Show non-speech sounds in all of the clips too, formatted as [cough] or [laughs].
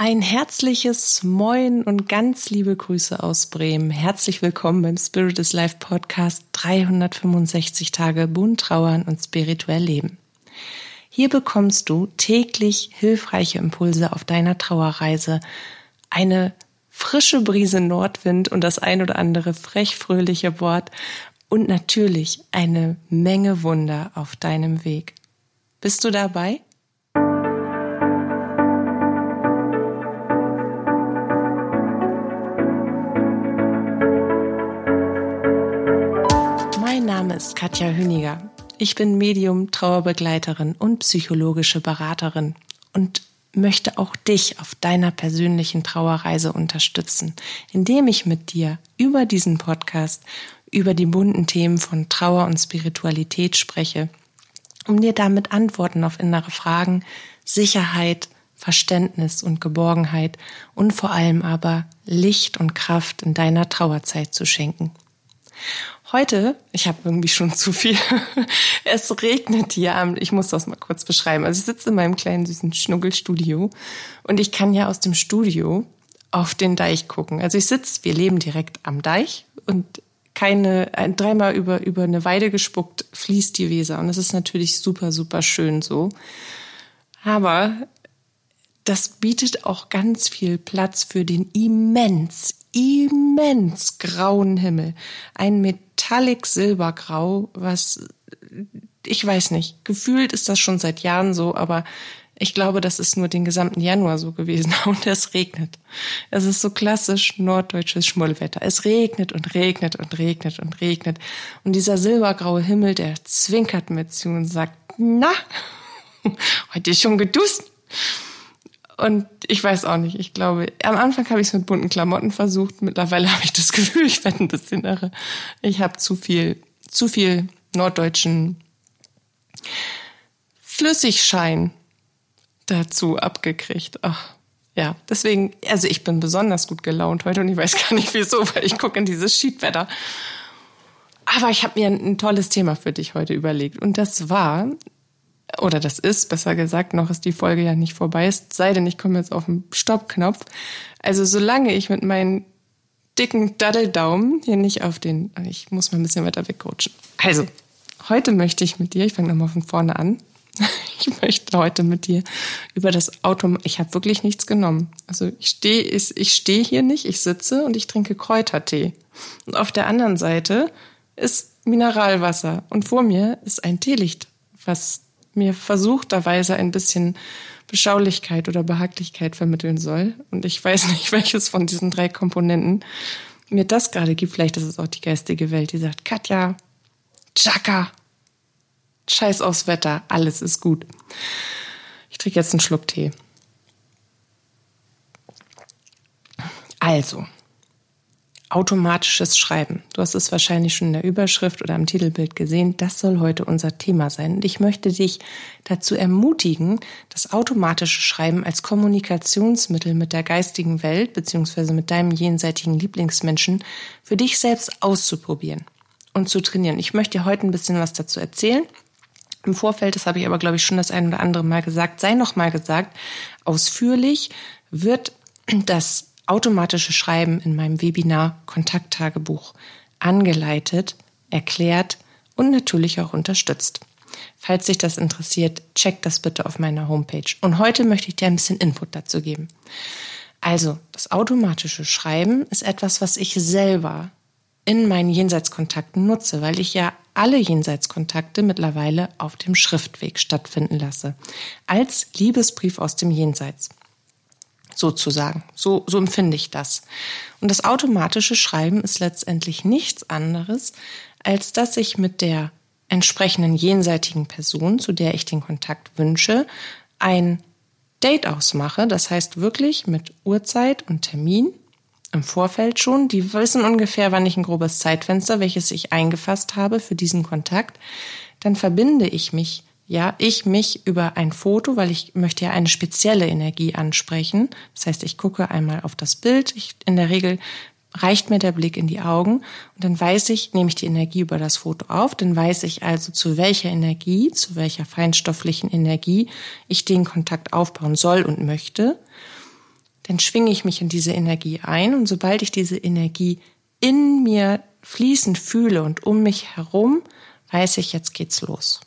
Ein herzliches Moin und ganz liebe Grüße aus Bremen. Herzlich willkommen beim Spirit is Life Podcast 365 Tage bunt trauern und spirituell leben. Hier bekommst du täglich hilfreiche Impulse auf deiner Trauerreise, eine frische Brise Nordwind und das ein oder andere frech fröhliche Wort und natürlich eine Menge Wunder auf deinem Weg. Bist du dabei? Ist Katja Hüniger. Ich bin Medium, Trauerbegleiterin und psychologische Beraterin und möchte auch dich auf deiner persönlichen Trauerreise unterstützen, indem ich mit dir über diesen Podcast über die bunten Themen von Trauer und Spiritualität spreche, um dir damit Antworten auf innere Fragen, Sicherheit, Verständnis und Geborgenheit und vor allem aber Licht und Kraft in deiner Trauerzeit zu schenken. Heute, ich habe irgendwie schon zu viel. [laughs] es regnet hier. Ich muss das mal kurz beschreiben. Also ich sitze in meinem kleinen süßen Schnuggelstudio und ich kann ja aus dem Studio auf den Deich gucken. Also ich sitze, wir leben direkt am Deich und keine dreimal über über eine Weide gespuckt fließt die Weser und das ist natürlich super super schön so. Aber das bietet auch ganz viel Platz für den immens immens grauen Himmel. Ein Metallic Silbergrau, was ich weiß nicht, gefühlt ist das schon seit Jahren so, aber ich glaube, das ist nur den gesamten Januar so gewesen [laughs] und es regnet. Es ist so klassisch norddeutsches Schmullwetter. Es regnet und regnet und regnet und regnet. Und dieser silbergraue Himmel, der zwinkert mir zu und sagt, na, [laughs] heute ist schon gedusst. Und ich weiß auch nicht, ich glaube, am Anfang habe ich es mit bunten Klamotten versucht. Mittlerweile [laughs] habe ich das Gefühl, ich werde ein bisschen irre. Ich habe zu viel, zu viel norddeutschen Flüssigschein dazu abgekriegt. Ach, ja, deswegen, also ich bin besonders gut gelaunt heute und ich weiß gar nicht wieso, weil ich gucke in dieses Schiedwetter. Aber ich habe mir ein tolles Thema für dich heute überlegt. Und das war, oder das ist, besser gesagt, noch ist die Folge ja nicht vorbei, es sei denn, ich komme jetzt auf den Stoppknopf. Also solange ich mit meinen dicken Daddeldaumen hier nicht auf den, ich muss mal ein bisschen weiter wegrutschen. Also, heute möchte ich mit dir, ich fange nochmal von vorne an, [laughs] ich möchte heute mit dir über das Auto, ich habe wirklich nichts genommen. Also ich stehe ich stehe hier nicht, ich sitze und ich trinke Kräutertee. Und auf der anderen Seite ist Mineralwasser und vor mir ist ein Teelicht, was mir versuchterweise ein bisschen Beschaulichkeit oder Behaglichkeit vermitteln soll. Und ich weiß [laughs] nicht, welches von diesen drei Komponenten mir das gerade gibt. Vielleicht ist es auch die geistige Welt, die sagt, Katja, Chaka, scheiß aufs Wetter, alles ist gut. Ich trinke jetzt einen Schluck Tee. Also, Automatisches Schreiben. Du hast es wahrscheinlich schon in der Überschrift oder am Titelbild gesehen. Das soll heute unser Thema sein. Und ich möchte dich dazu ermutigen, das automatische Schreiben als Kommunikationsmittel mit der geistigen Welt beziehungsweise mit deinem jenseitigen Lieblingsmenschen für dich selbst auszuprobieren und zu trainieren. Ich möchte dir heute ein bisschen was dazu erzählen. Im Vorfeld, das habe ich aber, glaube ich, schon das ein oder andere Mal gesagt, sei noch mal gesagt, ausführlich wird das automatische Schreiben in meinem Webinar Kontakttagebuch angeleitet, erklärt und natürlich auch unterstützt. Falls dich das interessiert, check das bitte auf meiner Homepage. Und heute möchte ich dir ein bisschen Input dazu geben. Also, das automatische Schreiben ist etwas, was ich selber in meinen Jenseitskontakten nutze, weil ich ja alle Jenseitskontakte mittlerweile auf dem Schriftweg stattfinden lasse. Als Liebesbrief aus dem Jenseits sozusagen. So, so empfinde ich das. Und das automatische Schreiben ist letztendlich nichts anderes, als dass ich mit der entsprechenden jenseitigen Person, zu der ich den Kontakt wünsche, ein Date ausmache. Das heißt wirklich mit Uhrzeit und Termin im Vorfeld schon. Die wissen ungefähr, wann ich ein grobes Zeitfenster, welches ich eingefasst habe für diesen Kontakt. Dann verbinde ich mich ja, ich mich über ein Foto, weil ich möchte ja eine spezielle Energie ansprechen. Das heißt, ich gucke einmal auf das Bild. Ich, in der Regel reicht mir der Blick in die Augen und dann weiß ich, nehme ich die Energie über das Foto auf, dann weiß ich also, zu welcher Energie, zu welcher feinstofflichen Energie ich den Kontakt aufbauen soll und möchte. dann schwinge ich mich in diese Energie ein und sobald ich diese Energie in mir fließend fühle und um mich herum, weiß ich, jetzt geht's los.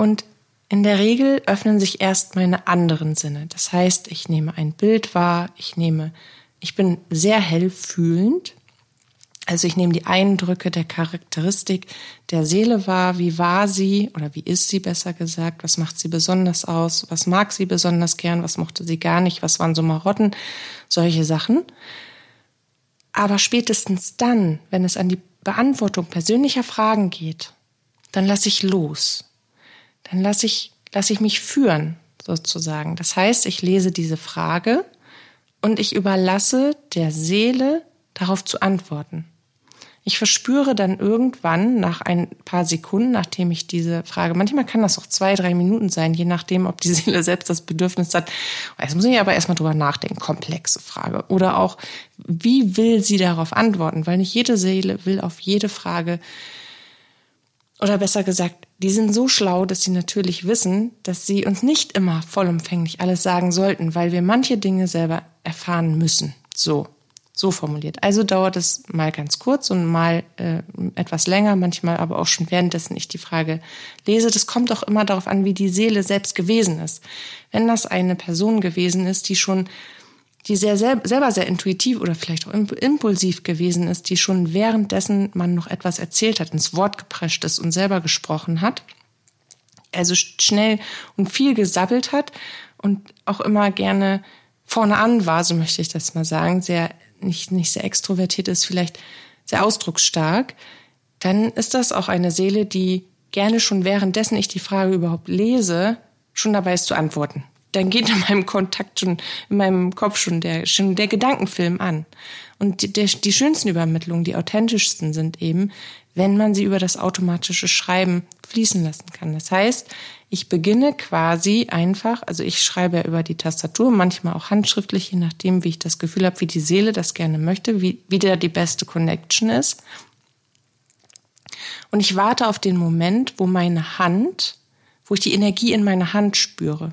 Und in der Regel öffnen sich erst meine anderen Sinne. Das heißt, ich nehme ein Bild wahr, ich nehme, ich bin sehr hell fühlend. Also ich nehme die Eindrücke der Charakteristik der Seele wahr. Wie war sie oder wie ist sie besser gesagt? Was macht sie besonders aus? Was mag sie besonders gern? Was mochte sie gar nicht? Was waren so Marotten? Solche Sachen. Aber spätestens dann, wenn es an die Beantwortung persönlicher Fragen geht, dann lasse ich los dann lasse ich, lasse ich mich führen, sozusagen. Das heißt, ich lese diese Frage und ich überlasse der Seele darauf zu antworten. Ich verspüre dann irgendwann nach ein paar Sekunden, nachdem ich diese Frage, manchmal kann das auch zwei, drei Minuten sein, je nachdem, ob die Seele selbst das Bedürfnis hat. Jetzt muss ich aber erstmal drüber nachdenken, komplexe Frage. Oder auch, wie will sie darauf antworten? Weil nicht jede Seele will auf jede Frage oder besser gesagt, die sind so schlau, dass sie natürlich wissen, dass sie uns nicht immer vollumfänglich alles sagen sollten, weil wir manche Dinge selber erfahren müssen. So, so formuliert. Also dauert es mal ganz kurz und mal äh, etwas länger, manchmal aber auch schon währenddessen ich die Frage lese. Das kommt auch immer darauf an, wie die Seele selbst gewesen ist. Wenn das eine Person gewesen ist, die schon die sehr selber sehr intuitiv oder vielleicht auch impulsiv gewesen ist, die schon währenddessen man noch etwas erzählt hat, ins Wort geprescht ist und selber gesprochen hat, also schnell und viel gesabbelt hat und auch immer gerne vorne an war, so möchte ich das mal sagen, sehr nicht nicht sehr extrovertiert ist, vielleicht sehr ausdrucksstark, dann ist das auch eine Seele, die gerne schon währenddessen ich die Frage überhaupt lese, schon dabei ist zu antworten dann geht in meinem Kontakt schon, in meinem Kopf schon der, schon der Gedankenfilm an. Und die, der, die schönsten Übermittlungen, die authentischsten sind eben, wenn man sie über das automatische Schreiben fließen lassen kann. Das heißt, ich beginne quasi einfach, also ich schreibe ja über die Tastatur, manchmal auch handschriftlich, je nachdem, wie ich das Gefühl habe, wie die Seele das gerne möchte, wie, wie da die beste Connection ist. Und ich warte auf den Moment, wo meine Hand, wo ich die Energie in meiner Hand spüre.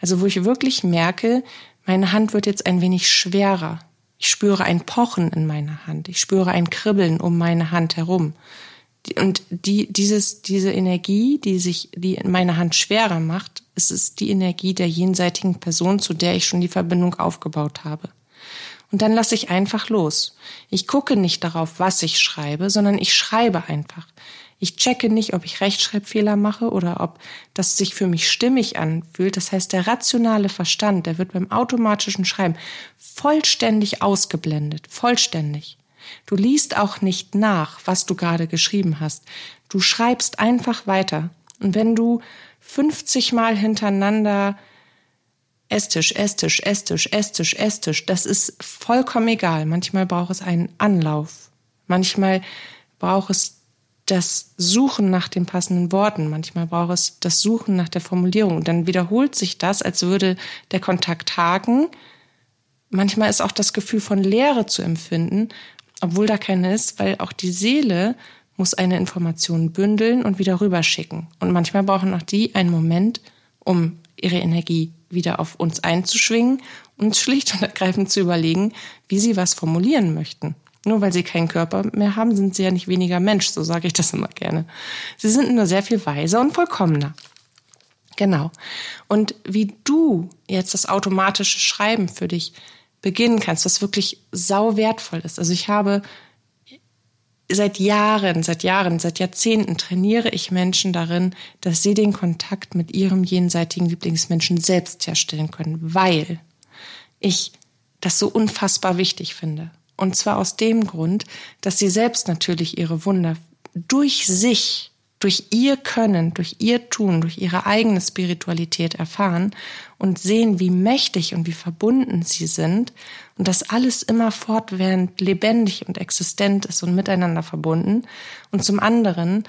Also wo ich wirklich merke, meine Hand wird jetzt ein wenig schwerer. Ich spüre ein Pochen in meiner Hand. Ich spüre ein Kribbeln um meine Hand herum. Und die, dieses, diese Energie, die sich, die in meiner Hand schwerer macht, ist es die Energie der jenseitigen Person, zu der ich schon die Verbindung aufgebaut habe. Und dann lasse ich einfach los. Ich gucke nicht darauf, was ich schreibe, sondern ich schreibe einfach. Ich checke nicht, ob ich Rechtschreibfehler mache oder ob das sich für mich stimmig anfühlt. Das heißt, der rationale Verstand, der wird beim automatischen Schreiben vollständig ausgeblendet. Vollständig. Du liest auch nicht nach, was du gerade geschrieben hast. Du schreibst einfach weiter. Und wenn du 50 Mal hintereinander Esstisch, Esstisch, Esstisch, Esstisch, Esstisch, das ist vollkommen egal. Manchmal braucht es einen Anlauf. Manchmal braucht es das Suchen nach den passenden Worten. Manchmal braucht es das Suchen nach der Formulierung. Und dann wiederholt sich das, als würde der Kontakt haken. Manchmal ist auch das Gefühl von Leere zu empfinden, obwohl da keine ist, weil auch die Seele muss eine Information bündeln und wieder rüberschicken. Und manchmal brauchen auch die einen Moment, um ihre Energie wieder auf uns einzuschwingen und schlicht und ergreifend zu überlegen, wie sie was formulieren möchten. Nur weil sie keinen Körper mehr haben, sind sie ja nicht weniger Mensch, so sage ich das immer gerne. Sie sind nur sehr viel weiser und vollkommener. Genau. Und wie du jetzt das automatische Schreiben für dich beginnen kannst, was wirklich sau wertvoll ist. Also ich habe seit Jahren, seit Jahren, seit Jahrzehnten trainiere ich Menschen darin, dass sie den Kontakt mit ihrem jenseitigen Lieblingsmenschen selbst herstellen können, weil ich das so unfassbar wichtig finde. Und zwar aus dem Grund, dass sie selbst natürlich ihre Wunder durch sich, durch ihr Können, durch ihr Tun, durch ihre eigene Spiritualität erfahren und sehen, wie mächtig und wie verbunden sie sind und dass alles immer fortwährend lebendig und existent ist und miteinander verbunden. Und zum anderen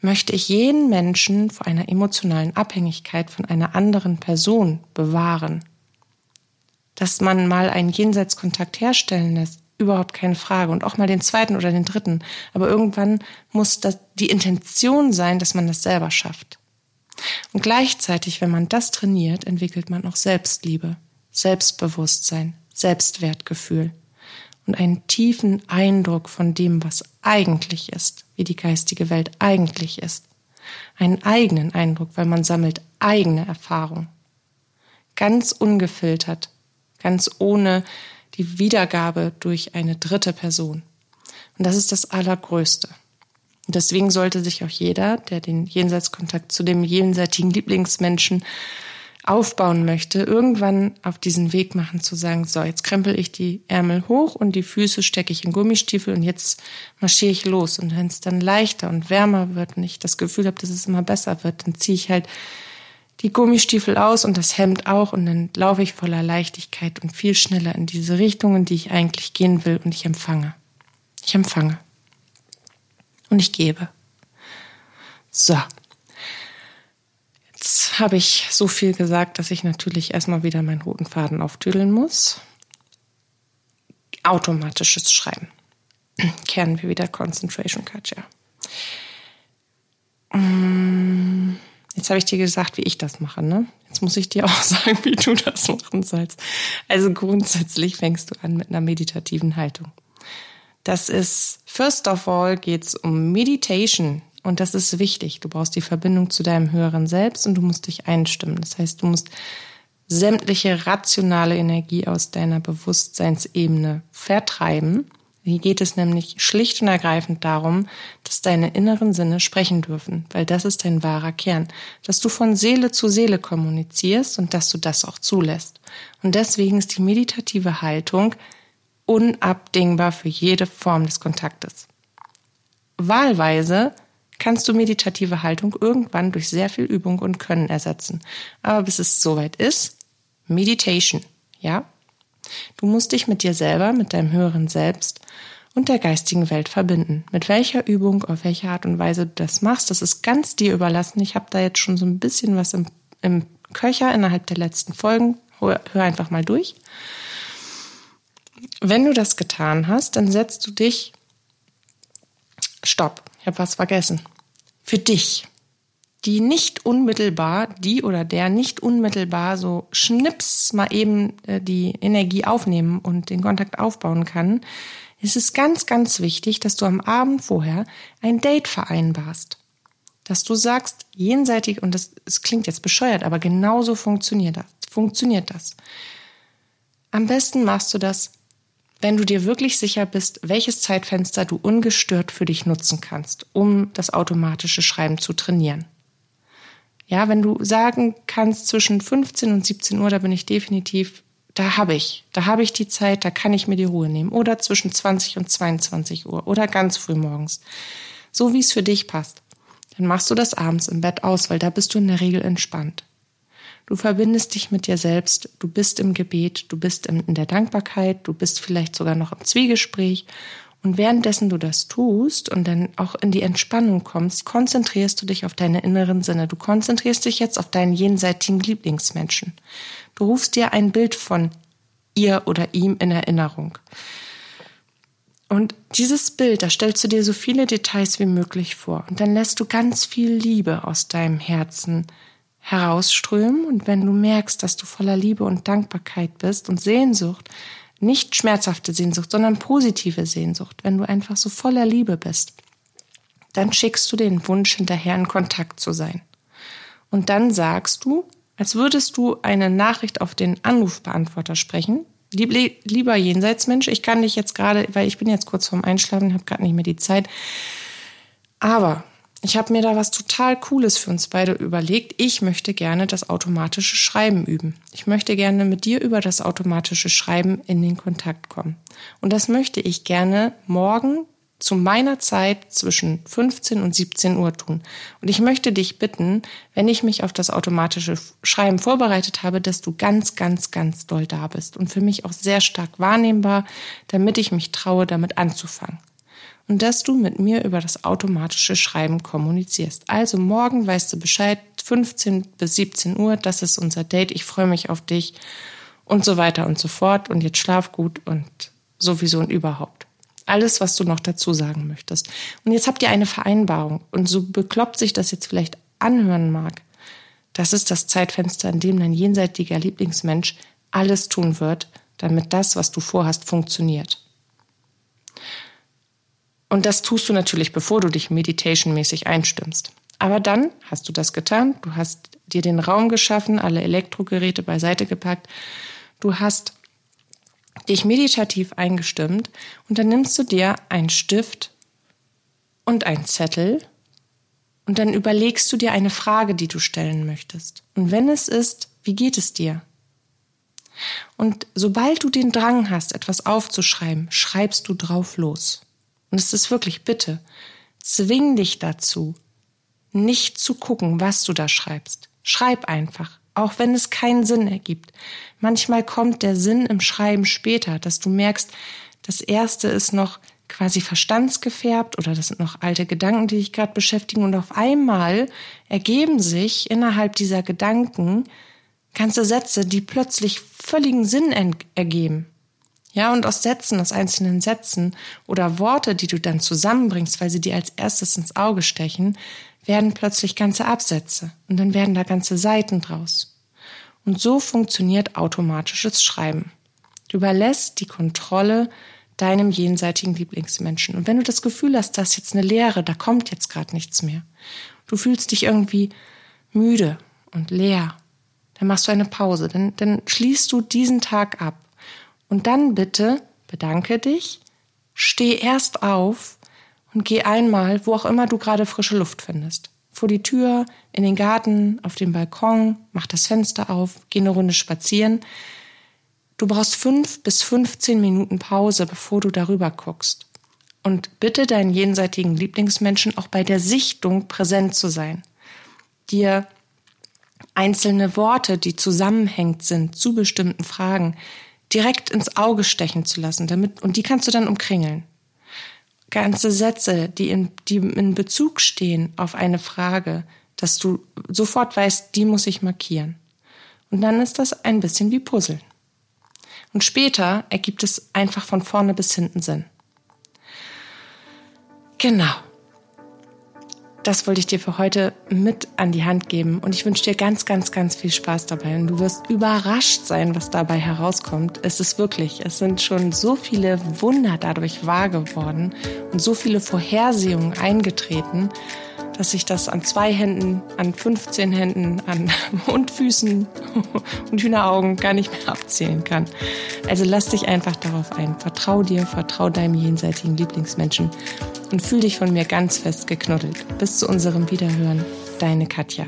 möchte ich jeden Menschen vor einer emotionalen Abhängigkeit von einer anderen Person bewahren. Dass man mal einen Jenseitskontakt herstellen lässt, überhaupt keine Frage. Und auch mal den zweiten oder den dritten. Aber irgendwann muss das die Intention sein, dass man das selber schafft. Und gleichzeitig, wenn man das trainiert, entwickelt man auch Selbstliebe. Selbstbewusstsein, Selbstwertgefühl und einen tiefen Eindruck von dem, was eigentlich ist, wie die geistige Welt eigentlich ist. Einen eigenen Eindruck, weil man sammelt eigene Erfahrung. Ganz ungefiltert, ganz ohne die Wiedergabe durch eine dritte Person. Und das ist das Allergrößte. Und deswegen sollte sich auch jeder, der den Jenseitskontakt zu dem jenseitigen Lieblingsmenschen aufbauen möchte, irgendwann auf diesen Weg machen zu sagen, so, jetzt krempel ich die Ärmel hoch und die Füße stecke ich in Gummistiefel und jetzt marschiere ich los. Und wenn es dann leichter und wärmer wird und ich das Gefühl habe, dass es immer besser wird, dann ziehe ich halt die Gummistiefel aus und das Hemd auch und dann laufe ich voller Leichtigkeit und viel schneller in diese Richtungen, die ich eigentlich gehen will und ich empfange. Ich empfange. Und ich gebe. So. Jetzt habe ich so viel gesagt, dass ich natürlich erstmal wieder meinen roten Faden auftüdeln muss. Automatisches Schreiben. [clears throat] Kehren wir wieder Concentration Culture. Mm, jetzt habe ich dir gesagt, wie ich das mache, ne? Jetzt muss ich dir auch [laughs] sagen, wie du das machen sollst. Also grundsätzlich fängst du an mit einer meditativen Haltung. Das ist, first of all, geht's um Meditation. Und das ist wichtig. Du brauchst die Verbindung zu deinem höheren Selbst und du musst dich einstimmen. Das heißt, du musst sämtliche rationale Energie aus deiner Bewusstseinsebene vertreiben. Hier geht es nämlich schlicht und ergreifend darum, dass deine inneren Sinne sprechen dürfen, weil das ist dein wahrer Kern, dass du von Seele zu Seele kommunizierst und dass du das auch zulässt. Und deswegen ist die meditative Haltung unabdingbar für jede Form des Kontaktes. Wahlweise kannst du meditative Haltung irgendwann durch sehr viel Übung und Können ersetzen. Aber bis es soweit ist, Meditation, ja? Du musst dich mit dir selber, mit deinem höheren Selbst und der geistigen Welt verbinden. Mit welcher Übung, auf welche Art und Weise du das machst, das ist ganz dir überlassen. Ich habe da jetzt schon so ein bisschen was im, im Köcher innerhalb der letzten Folgen. Hör, hör einfach mal durch. Wenn du das getan hast, dann setzt du dich. Stopp, ich habe was vergessen. Für dich, die nicht unmittelbar, die oder der nicht unmittelbar so schnips mal eben äh, die Energie aufnehmen und den Kontakt aufbauen kann, ist es ganz, ganz wichtig, dass du am Abend vorher ein Date vereinbarst. Dass du sagst, jenseitig, und das, das klingt jetzt bescheuert, aber genauso funktioniert das. Funktioniert das. Am besten machst du das wenn du dir wirklich sicher bist, welches Zeitfenster du ungestört für dich nutzen kannst, um das automatische Schreiben zu trainieren. Ja, wenn du sagen kannst, zwischen 15 und 17 Uhr, da bin ich definitiv, da habe ich, da habe ich die Zeit, da kann ich mir die Ruhe nehmen. Oder zwischen 20 und 22 Uhr oder ganz früh morgens. So wie es für dich passt. Dann machst du das abends im Bett aus, weil da bist du in der Regel entspannt. Du verbindest dich mit dir selbst, du bist im Gebet, du bist in der Dankbarkeit, du bist vielleicht sogar noch im Zwiegespräch. Und währenddessen du das tust und dann auch in die Entspannung kommst, konzentrierst du dich auf deine inneren Sinne. Du konzentrierst dich jetzt auf deinen jenseitigen Lieblingsmenschen. Du rufst dir ein Bild von ihr oder ihm in Erinnerung. Und dieses Bild, da stellst du dir so viele Details wie möglich vor. Und dann lässt du ganz viel Liebe aus deinem Herzen herausströmen und wenn du merkst, dass du voller Liebe und Dankbarkeit bist und Sehnsucht, nicht schmerzhafte Sehnsucht, sondern positive Sehnsucht, wenn du einfach so voller Liebe bist, dann schickst du den Wunsch hinterher in Kontakt zu sein. Und dann sagst du, als würdest du eine Nachricht auf den Anrufbeantworter sprechen, lieber Jenseitsmensch, ich kann dich jetzt gerade, weil ich bin jetzt kurz vorm Einschlafen, habe gerade nicht mehr die Zeit, aber ich habe mir da was total Cooles für uns beide überlegt. Ich möchte gerne das automatische Schreiben üben. Ich möchte gerne mit dir über das automatische Schreiben in den Kontakt kommen. Und das möchte ich gerne morgen zu meiner Zeit zwischen 15 und 17 Uhr tun. Und ich möchte dich bitten, wenn ich mich auf das automatische Schreiben vorbereitet habe, dass du ganz, ganz, ganz doll da bist und für mich auch sehr stark wahrnehmbar, damit ich mich traue, damit anzufangen und dass du mit mir über das automatische Schreiben kommunizierst. Also morgen weißt du Bescheid, 15 bis 17 Uhr, das ist unser Date, ich freue mich auf dich und so weiter und so fort und jetzt schlaf gut und sowieso und überhaupt. Alles, was du noch dazu sagen möchtest. Und jetzt habt ihr eine Vereinbarung und so bekloppt sich das jetzt vielleicht anhören mag. Das ist das Zeitfenster, in dem dein jenseitiger Lieblingsmensch alles tun wird, damit das, was du vorhast, funktioniert. Und das tust du natürlich, bevor du dich meditation-mäßig einstimmst. Aber dann hast du das getan, du hast dir den Raum geschaffen, alle Elektrogeräte beiseite gepackt, du hast dich meditativ eingestimmt und dann nimmst du dir einen Stift und einen Zettel und dann überlegst du dir eine Frage, die du stellen möchtest. Und wenn es ist, wie geht es dir? Und sobald du den Drang hast, etwas aufzuschreiben, schreibst du drauf los. Und es ist wirklich, bitte, zwing dich dazu, nicht zu gucken, was du da schreibst. Schreib einfach, auch wenn es keinen Sinn ergibt. Manchmal kommt der Sinn im Schreiben später, dass du merkst, das erste ist noch quasi verstandsgefärbt oder das sind noch alte Gedanken, die dich gerade beschäftigen und auf einmal ergeben sich innerhalb dieser Gedanken ganze Sätze, die plötzlich völligen Sinn ergeben. Ja, und aus Sätzen, aus einzelnen Sätzen oder Worte, die du dann zusammenbringst, weil sie dir als erstes ins Auge stechen, werden plötzlich ganze Absätze und dann werden da ganze Seiten draus. Und so funktioniert automatisches Schreiben. Du überlässt die Kontrolle deinem jenseitigen Lieblingsmenschen. Und wenn du das Gefühl hast, da ist jetzt eine Leere, da kommt jetzt gerade nichts mehr, du fühlst dich irgendwie müde und leer, dann machst du eine Pause, dann, dann schließt du diesen Tag ab und dann bitte bedanke dich, steh erst auf und geh einmal, wo auch immer du gerade frische Luft findest. Vor die Tür, in den Garten, auf den Balkon, mach das Fenster auf, geh eine Runde spazieren. Du brauchst fünf bis 15 Minuten Pause, bevor du darüber guckst. Und bitte deinen jenseitigen Lieblingsmenschen auch bei der Sichtung präsent zu sein. Dir einzelne Worte, die zusammenhängend sind zu bestimmten Fragen, direkt ins Auge stechen zu lassen, damit, und die kannst du dann umkringeln. Ganze Sätze, die in, die in Bezug stehen auf eine Frage, dass du sofort weißt, die muss ich markieren. Und dann ist das ein bisschen wie Puzzeln. Und später ergibt es einfach von vorne bis hinten Sinn. Genau das wollte ich dir für heute mit an die Hand geben. Und ich wünsche dir ganz, ganz, ganz viel Spaß dabei. Und du wirst überrascht sein, was dabei herauskommt. Es ist wirklich, es sind schon so viele Wunder dadurch wahr geworden und so viele Vorhersehungen eingetreten, dass ich das an zwei Händen, an 15 Händen, an [laughs] Hundfüßen [laughs] und Hühneraugen gar nicht mehr abzählen kann. Also lass dich einfach darauf ein. Vertrau dir, vertrau deinem jenseitigen Lieblingsmenschen und fühl dich von mir ganz fest geknuddelt. Bis zu unserem Wiederhören, deine Katja.